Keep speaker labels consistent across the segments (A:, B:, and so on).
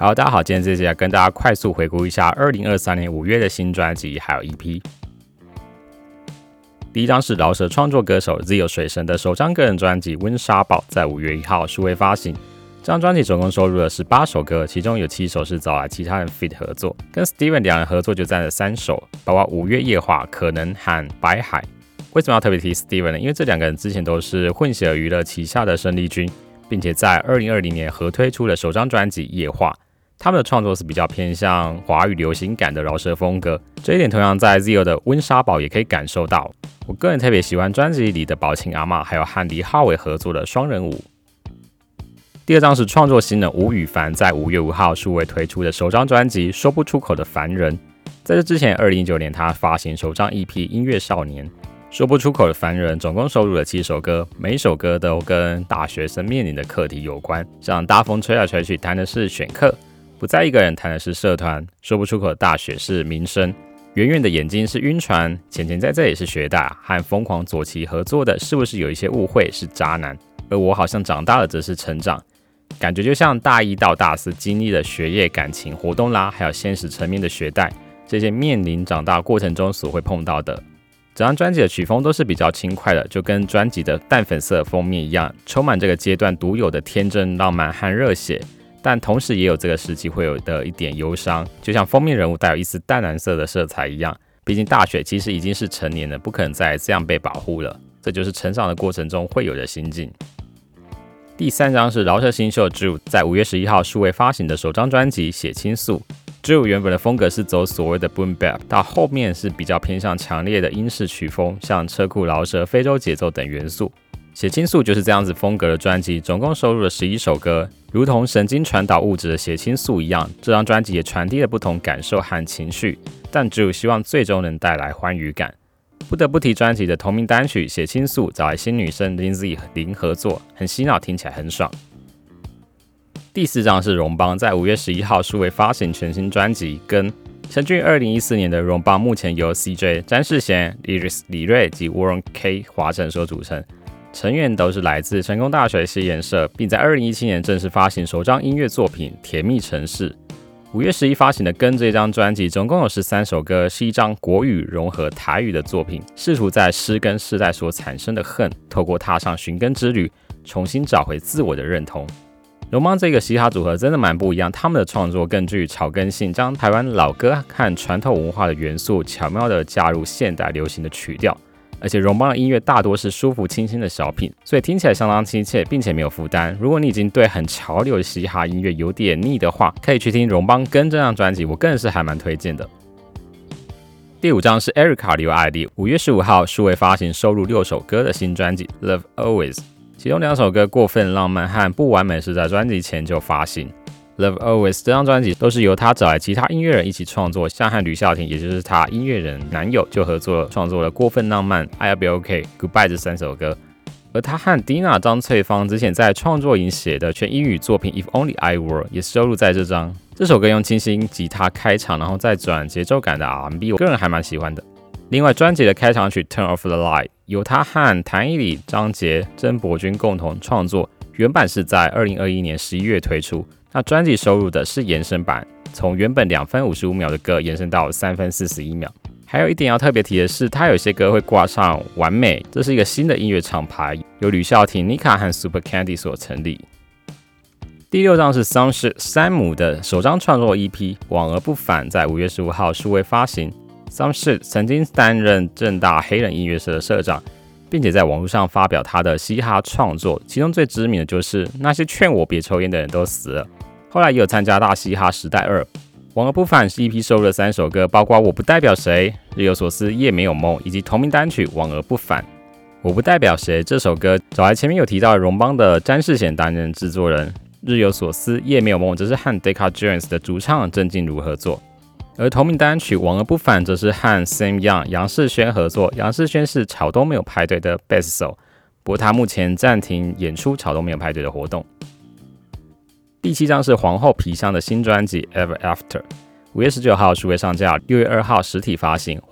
A: 好，大家好，今天这期来跟大家快速回顾一下二零二三年五月的新专辑，还有 EP。第一张是饶舌创作歌手 Zio 水神的首张个人专辑《温莎堡》，在五月一号数位发行。这张专辑总共收录了十八首歌，其中有七首是找来其他人 feat 合作，跟 Steven 两人合作就占了三首，包括《五月夜话》、可能和白海。为什么要特别提 Steven 呢？因为这两个人之前都是混血娱乐旗下的胜利军，并且在二零二零年合推出了首张专辑《夜话》。他们的创作是比较偏向华语流行感的饶舌风格，这一点同样在 Zio 的《温莎堡》也可以感受到。我个人特别喜欢专辑里的宝琴阿妈，还有和李浩伟合作的双人舞。第二张是创作新人吴宇凡在五月五号数位推出的首张专辑《说不出口的凡人》。在这之前，二零一九年他发行首张 EP《音乐少年》。说不出口的凡人总共收录了七首歌，每一首歌都跟大学生面临的课题有关，像大风吹来吹去谈的是选课。不在一个人谈的是社团，说不出口的大学是民生，圆圆的眼睛是晕船，浅浅在这也是学大，和疯狂左旗合作的是不是有一些误会是渣男？而我好像长大了则是成长，感觉就像大一到大四经历了学业、感情、活动啦，还有现实层面的学贷，这些面临长大过程中所会碰到的。整张专辑的曲风都是比较轻快的，就跟专辑的淡粉色封面一样，充满这个阶段独有的天真、浪漫和热血。但同时也有这个时期会有的一点忧伤，就像封面人物带有一丝淡蓝色的色彩一样。毕竟大雪其实已经是成年了，不可能再这样被保护了。这就是成长的过程中会有的心境。第三张是饶舌新秀 Drew 在五月十一号数位发行的首张专辑《血清素》。Drew 原本的风格是走所谓的 Boom Bap，到后面是比较偏向强烈的英式曲风，像车库饶舌、非洲节奏等元素。血清素就是这样子风格的专辑，总共收录了十一首歌，如同神经传导物质的血清素一样，这张专辑也传递了不同感受和情绪，但只有希望最终能带来欢愉感。不得不提专辑的同名单曲《血清素》，找来新女生 Lindsay 林合作，很洗脑，听起来很爽。第四张是荣邦在五月十一号数位发行全新专辑，跟成军二零一四年的荣邦，目前由 CJ 詹世贤、Iris 李瑞及 Warren K 华晨所组成。成员都是来自成功大学实验社，并在二零一七年正式发行首张音乐作品《甜蜜城市》。五月十一发行的《跟》这张专辑，总共有十三首歌，是一张国语融合台语的作品，试图在失根世代所产生的恨，透过踏上寻根之旅，重新找回自我的认同。龙邦这个嘻哈组合真的蛮不一样，他们的创作更具草根性，将台湾老歌和传统文化的元素巧妙地加入现代流行的曲调。而且荣邦的音乐大多是舒服清新的小品，所以听起来相当亲切，并且没有负担。如果你已经对很潮流的嘻哈音乐有点腻的话，可以去听荣邦跟这张专辑，我个人是还蛮推荐的。第五张是 Erica 刘爱丽，五月十五号数位发行收录六首歌的新专辑《Love Always》，其中两首歌《过分浪漫》和《不完美》是在专辑前就发行。Love Always 这张专辑都是由他找来其他音乐人一起创作，像和吕孝廷，也就是他音乐人男友就合作创作了《过分浪漫》、《I'll Be OK》、《Goodbye》这三首歌。而他和 Dina 张翠芳之前在创作营写的全英语作品《If Only I Were》也收录在这张。这首歌用清新吉他开场，然后再转节奏感的 R&B，我个人还蛮喜欢的。另外，专辑的开场曲《Turn Off the Light》由他和谭以礼、张杰、曾博君共同创作，原版是在二零二一年十一月推出。那专辑收录的是延伸版，从原本两分五十五秒的歌延伸到三分四十一秒。还有一点要特别提的是，它有些歌会挂上“完美”，这是一个新的音乐厂牌，由吕孝廷、妮卡和 Super Candy 所成立。第六张是桑是山姆的首张创作 EP《往而不返》，在五月十五号数位发行。桑是曾经担任正大黑人音乐社的社长。并且在网络上发表他的嘻哈创作，其中最知名的就是那些劝我别抽烟的人都死了。后来也有参加大嘻哈时代二，往而不返是一批收录了三首歌，包括我不代表谁、日有所思、夜没有梦，以及同名单曲《往而不返》。我不代表谁这首歌找来前面有提到荣邦的詹世贤担任制作人，日有所思、夜没有梦则是和 Deca Jones 的主唱郑静茹合作。而同名单曲《往而不返》则是和 Sam Young、杨世轩合作。杨世轩是草东没有派对的 bass 手，不过他目前暂停演出草东没有派对的活动。第七张是皇后皮箱的新专辑《Ever After》，五月十九号数位上架，六月二号实体发行。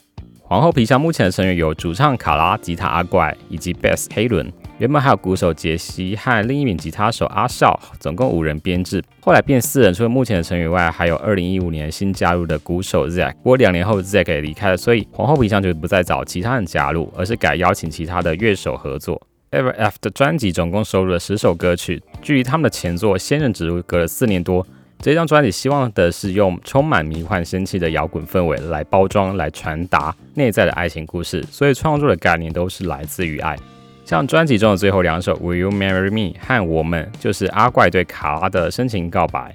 A: 皇后皮箱目前的成员有主唱卡拉、吉他阿怪以及贝斯黑伦。原本还有鼓手杰西和另一名吉他手阿笑，总共五人编制，后来变四人。除了目前的成员外，还有2015年新加入的鼓手 Zack。不过两年后 Zack 也离开了，所以皇后皮箱就不再找其他人加入，而是改邀请其他的乐手合作。Ever After 专辑总共收录了十首歌曲，距离他们的前作《仙人指路》隔了四年多。这张专辑希望的是用充满迷幻仙气的摇滚氛围来包装、来传达内在的爱情故事，所以创作的概念都是来自于爱。像专辑中的最后两首《Will You Marry Me》和《我们》，就是阿怪对卡拉的深情告白。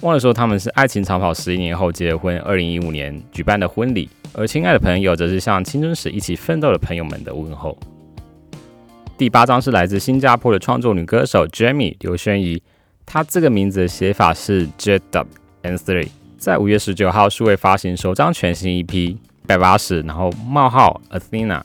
A: 忘了说他们是爱情长跑十一年后结婚，二零一五年举办的婚礼。而亲爱的朋友则是向青春时一起奋斗的朋友们的问候。第八张是来自新加坡的创作女歌手 Jamie 刘轩怡。她这个名字的写法是 J W N three，在五月十九号数位发行首张全新 EP 百八十，然后冒号 Athena。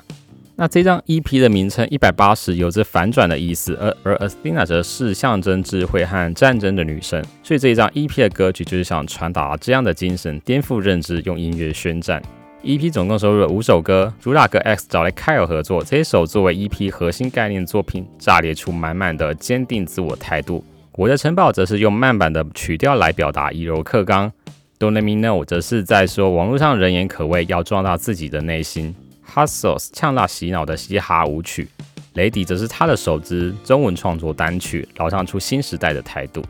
A: 那这张 EP 的名称一百八十有着反转的意思，而而 Athena 则是象征智慧和战争的女神，所以这一张 EP 的歌曲就是想传达这样的精神，颠覆认知，用音乐宣战。EP 总共收录了五首歌，主打歌 X 找来 Kyle 合作，这一首作为 EP 核心概念作品，炸裂出满满的坚定自我态度。我的城堡则是用慢版的曲调来表达以柔克刚，Don't let me know 则是在说网络上人言可畏，要壮大自己的内心。Hustles 呛辣洗脑的嘻哈舞曲，雷迪则是他的首支中文创作单曲，老唱出新时代的态度。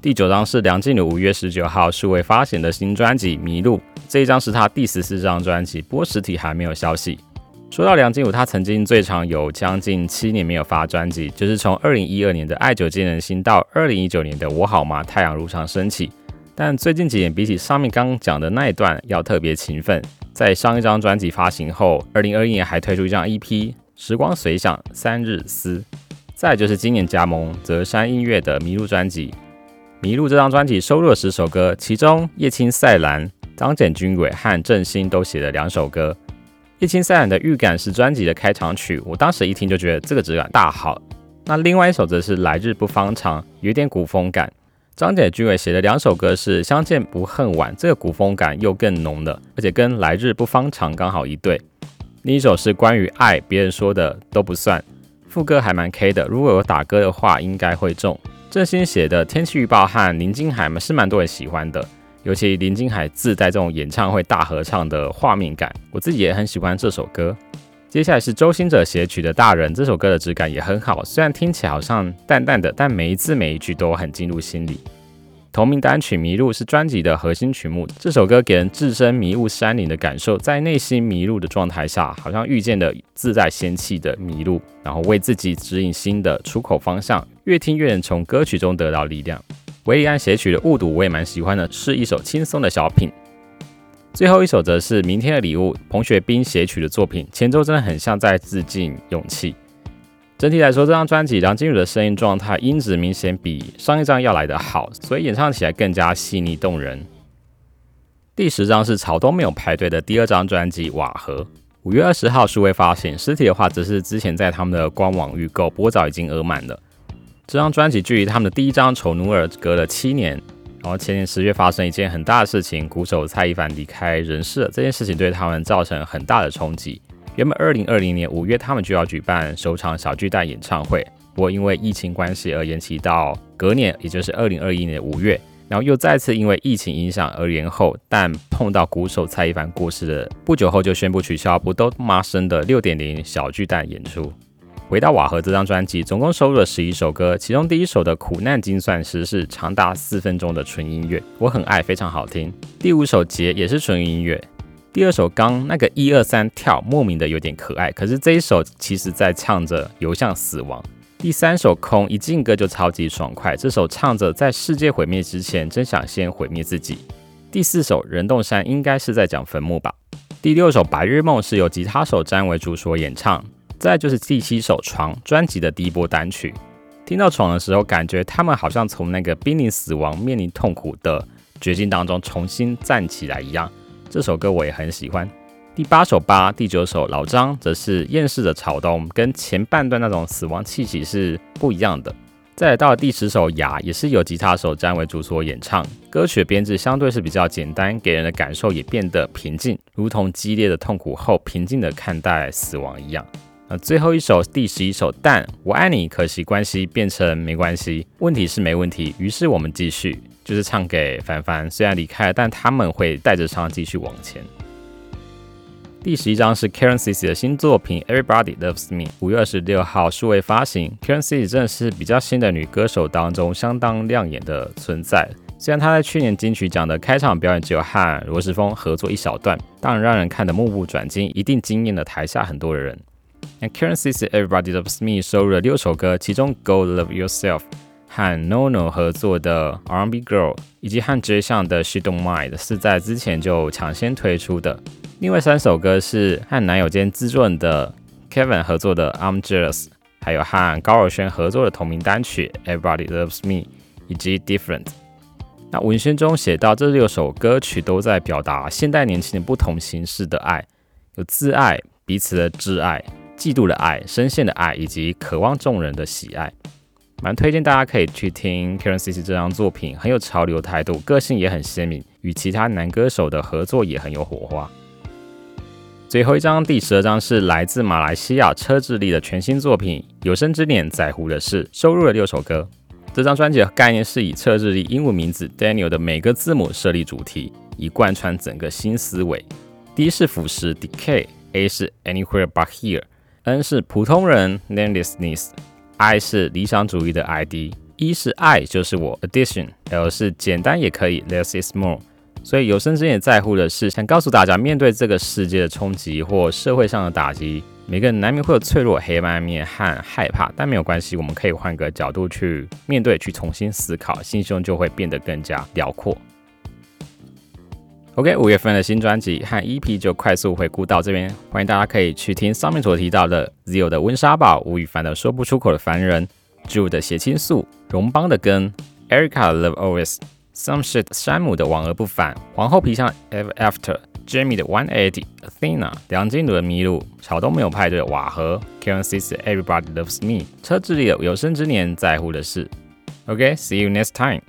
A: 第九张是梁静茹五月十九号数位发行的新专辑《迷路》，这一张是他第十四张专辑，不过实体还没有消息。说到梁静茹，她曾经最长有将近七年没有发专辑，就是从二零一二年的《爱久见人心》到二零一九年的《我好吗？太阳如常升起》。但最近几年，比起上面刚讲的那一段，要特别勤奋。在上一张专辑发行后，二零二一年还推出一张 EP《时光随想三日思》。再就是今年加盟泽山音乐的《迷路》专辑，《迷路》这张专辑收录了十首歌，其中叶青赛兰、张简君伟和郑兴都写了两首歌。《叶青赛兰》的预感是专辑的开场曲，我当时一听就觉得这个质感大好。那另外一首则是《来日不方长》，有点古风感。张姐君伟写的两首歌是《相见不恨晚》，这个古风感又更浓了，而且跟《来日不方长》刚好一对。另一首是关于爱，别人说的都不算，副歌还蛮 K 的，如果有打歌的话应该会中。郑兴写的《天气预报》和林金海嘛是蛮多人喜欢的。尤其林金海自带这种演唱会大合唱的画面感，我自己也很喜欢这首歌。接下来是周兴哲写曲的《大人》，这首歌的质感也很好，虽然听起来好像淡淡的，但每一字每一句都很进入心里。同名单曲《迷路》是专辑的核心曲目，这首歌给人置身迷雾山林的感受，在内心迷路的状态下，好像遇见了自带仙气的迷路，然后为自己指引新的出口方向，越听越能从歌曲中得到力量。维里安写曲的《雾堵》我也蛮喜欢的，是一首轻松的小品。最后一首则是《明天的礼物》，彭学斌写曲的作品，前奏真的很像在致敬勇气。整体来说，这张专辑梁静茹的声音状态音质明显比上一张要来得好，所以演唱起来更加细腻动人。第十张是草东没有排队的第二张专辑《瓦合》，五月二十号数位发行，实体的话则是之前在他们的官网预购，不过早已经额满了。这张专辑距离他们的第一张《丑奴儿》隔了七年，然后前年十月发生一件很大的事情，鼓手蔡一凡离开人世。这件事情对他们造成很大的冲击。原本二零二零年五月他们就要举办首场小巨蛋演唱会，不过因为疫情关系而延期到隔年，也就是二零二一年五月，然后又再次因为疫情影响而延后。但碰到鼓手蔡一凡过世的不久后，就宣布取消不都妈生的六点零小巨蛋演出。回到瓦合这张专辑，总共收录了十一首歌，其中第一首的《苦难精算师》是长达四分钟的纯音乐，我很爱，非常好听。第五首《结》也是纯音乐。第二首《刚》那个一二三跳，莫名的有点可爱，可是这一首其实在唱着游向死亡。第三首《空》一进歌就超级爽快，这首唱着在世界毁灭之前，真想先毁灭自己。第四首《人动山》应该是在讲坟墓吧。第六首《白日梦》是由吉他手詹为主所演唱。再就是第七首《床》专辑的第一波单曲，听到《床》的时候，感觉他们好像从那个濒临死亡、面临痛苦的绝境当中重新站起来一样。这首歌我也很喜欢。第八首《八》，第九首《老张》则是厌世的草动，跟前半段那种死亡气息是不一样的。再来到了第十首《牙》，也是由吉他手詹为主所演唱，歌曲的编制相对是比较简单，给人的感受也变得平静，如同激烈的痛苦后平静的看待死亡一样。最后一首第十一首，但我爱你，可惜关系变成没关系，问题是没问题，于是我们继续，就是唱给凡凡，虽然离开了，但他们会带着唱继续往前。第十一张是 Karen Cici 的新作品 Everybody Loves Me，五月二十六号数位发行。Karen Cici 真的是比较新的女歌手当中相当亮眼的存在。虽然她在去年金曲奖的开场表演只有和罗时丰合作一小段，当然让人看得目不转睛，一定惊艳了台下很多的人。And Karen Cici Everybody Loves Me 收录了六首歌，其中 Go Love Yourself 和 NoNo 合作的 R&B Girl，以及和 Jay 上的 She Don't Mind 是在之前就抢先推出的。另外三首歌是和男友兼资助人的 Kevin 合作的 I'm Jealous，还有和高尔宣合作的同名单曲 Everybody Loves Me，以及 Different。那文宣中写到，这六首歌曲都在表达现代年轻人不同形式的爱，有自爱、彼此的挚爱。嫉妒的爱、深陷的爱，以及渴望众人的喜爱，蛮推荐大家可以去听 Karen Cici 这张作品，很有潮流态度，个性也很鲜明，与其他男歌手的合作也很有火花。最后一张，第十二张是来自马来西亚车智力的全新作品《有生之年在乎的事》，收录了六首歌。这张专辑的概念是以车智力英文名字 Daniel 的每个字母设立主题，以贯穿整个新思维。D 是腐蚀 Decay，A 是 Anywhere But Here。N 是普通人，namelessness；I 是理想主义的 ID；E 是爱就是我，addition；L 是简单也可以，less is more。所以有生之年在乎的是，想告诉大家，面对这个世界的冲击或社会上的打击，每个人难免会有脆弱、黑暗面和害怕，但没有关系，我们可以换个角度去面对，去重新思考，心胸就会变得更加辽阔。OK，五月份的新专辑和 EP 就快速回顾到这边，欢迎大家可以去听上面所提到的 Zio 的温莎堡、吴亦凡的说不出口的凡人、Ju 的血清素、荣邦的根、Erica 的 Love Always、Some Shit 山姆的往而不返、皇后皮箱 Ever After、Jamie 的 One Eighty、Athena、梁静茹的迷路、草东没有派对的瓦和、Karen C 的 Everybody Loves Me、车智力的有生之年在乎的事。OK，See you next time。